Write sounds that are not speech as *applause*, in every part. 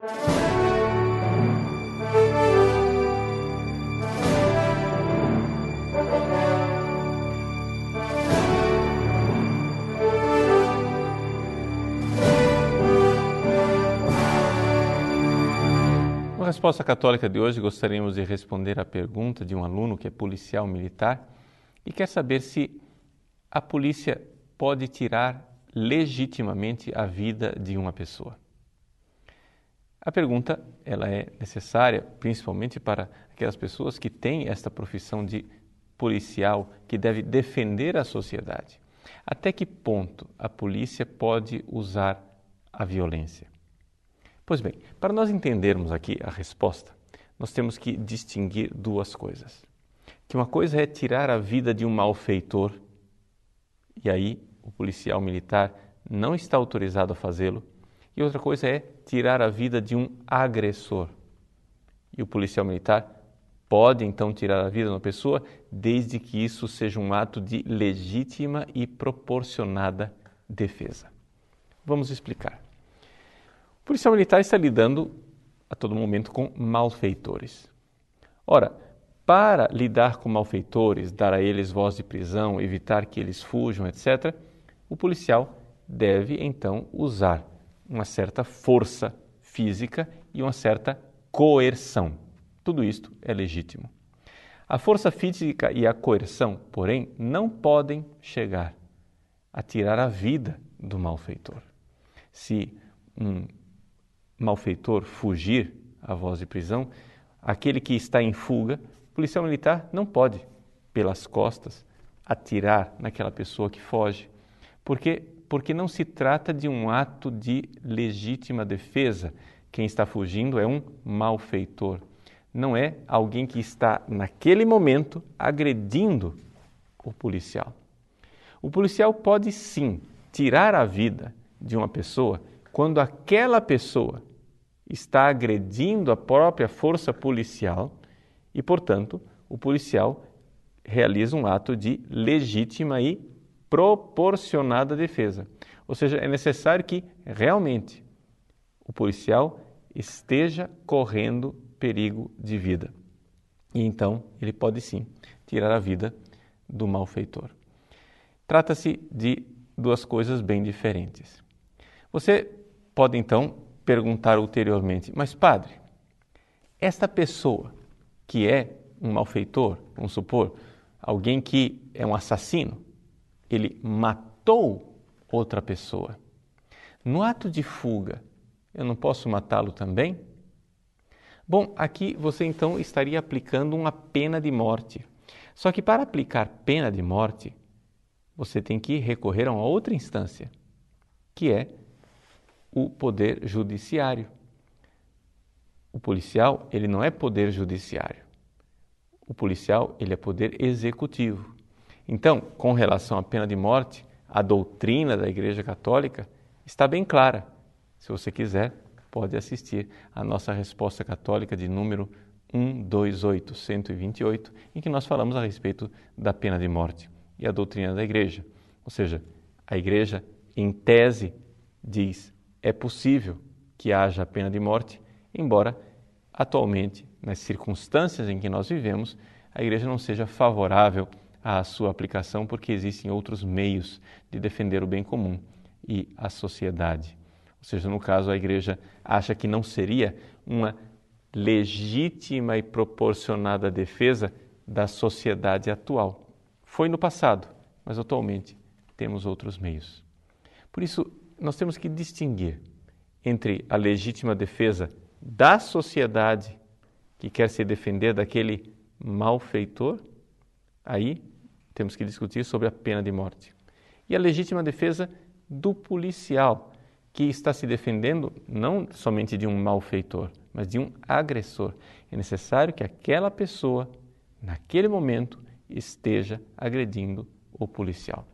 Na resposta católica de hoje, gostaríamos de responder à pergunta de um aluno que é policial militar e quer saber se a polícia pode tirar legitimamente a vida de uma pessoa. A pergunta ela é necessária principalmente para aquelas pessoas que têm esta profissão de policial que deve defender a sociedade. Até que ponto a polícia pode usar a violência? Pois bem, para nós entendermos aqui a resposta, nós temos que distinguir duas coisas. Que uma coisa é tirar a vida de um malfeitor, e aí o policial militar não está autorizado a fazê-lo, e outra coisa é tirar a vida de um agressor. E o policial militar pode então tirar a vida de uma pessoa desde que isso seja um ato de legítima e proporcionada defesa. Vamos explicar policial militar está lidando a todo momento com malfeitores. Ora, para lidar com malfeitores, dar a eles voz de prisão, evitar que eles fujam, etc., o policial deve então usar uma certa força física e uma certa coerção. Tudo isto é legítimo. A força física e a coerção, porém, não podem chegar a tirar a vida do malfeitor. Se um malfeitor fugir à voz de prisão, aquele que está em fuga, o policial militar não pode, pelas costas, atirar naquela pessoa que foge. Porque, porque não se trata de um ato de legítima defesa. Quem está fugindo é um malfeitor. Não é alguém que está, naquele momento, agredindo o policial. O policial pode sim tirar a vida de uma pessoa quando aquela pessoa está agredindo a própria força policial e, portanto, o policial realiza um ato de legítima e proporcionada defesa. Ou seja, é necessário que realmente o policial esteja correndo perigo de vida. E então ele pode sim tirar a vida do malfeitor. Trata-se de duas coisas bem diferentes. Você pode então perguntar ulteriormente: Mas, padre, esta pessoa que é um malfeitor, vamos supor, alguém que é um assassino, ele matou outra pessoa. No ato de fuga, eu não posso matá-lo também? Bom, aqui você então estaria aplicando uma pena de morte. Só que para aplicar pena de morte, você tem que recorrer a uma outra instância, que é o poder judiciário. O policial, ele não é poder judiciário. O policial, ele é poder executivo. Então, com relação à pena de morte, a doutrina da Igreja Católica está bem clara. Se você quiser, pode assistir à nossa resposta católica de número 128, 128, em que nós falamos a respeito da pena de morte e a doutrina da Igreja. Ou seja, a Igreja, em tese, diz é possível que haja a pena de morte, embora atualmente, nas circunstâncias em que nós vivemos, a Igreja não seja favorável à sua aplicação, porque existem outros meios de defender o bem comum e a sociedade. Ou seja, no caso, a Igreja acha que não seria uma legítima e proporcionada defesa da sociedade atual. Foi no passado, mas atualmente temos outros meios. Por isso, nós temos que distinguir entre a legítima defesa da sociedade que quer se defender daquele malfeitor, aí temos que discutir sobre a pena de morte. E a legítima defesa do policial, que está se defendendo não somente de um malfeitor, mas de um agressor. É necessário que aquela pessoa, naquele momento, esteja agredindo o policial.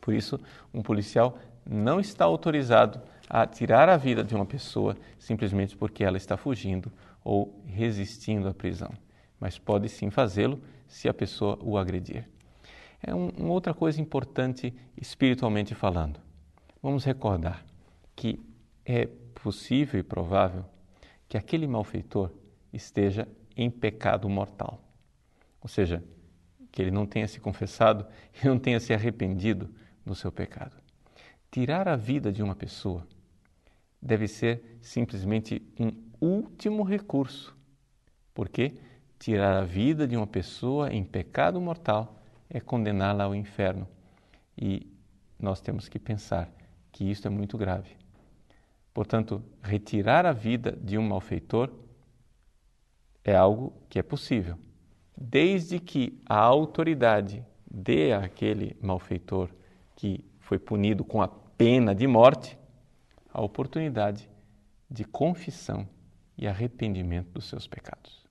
Por isso, um policial não está autorizado a tirar a vida de uma pessoa simplesmente porque ela está fugindo ou resistindo à prisão, mas pode sim fazê-lo se a pessoa o agredir. É um, uma outra coisa importante espiritualmente falando. Vamos recordar que é possível e provável que aquele malfeitor esteja em pecado mortal. Ou seja, que ele não tenha se confessado *laughs* e não tenha se arrependido do seu pecado. Tirar a vida de uma pessoa deve ser simplesmente um último recurso, porque tirar a vida de uma pessoa em pecado mortal é condená-la ao inferno. E nós temos que pensar que isso é muito grave. Portanto, retirar a vida de um malfeitor é algo que é possível, desde que a autoridade dê àquele malfeitor que foi punido com a pena de morte a oportunidade de confissão e arrependimento dos seus pecados.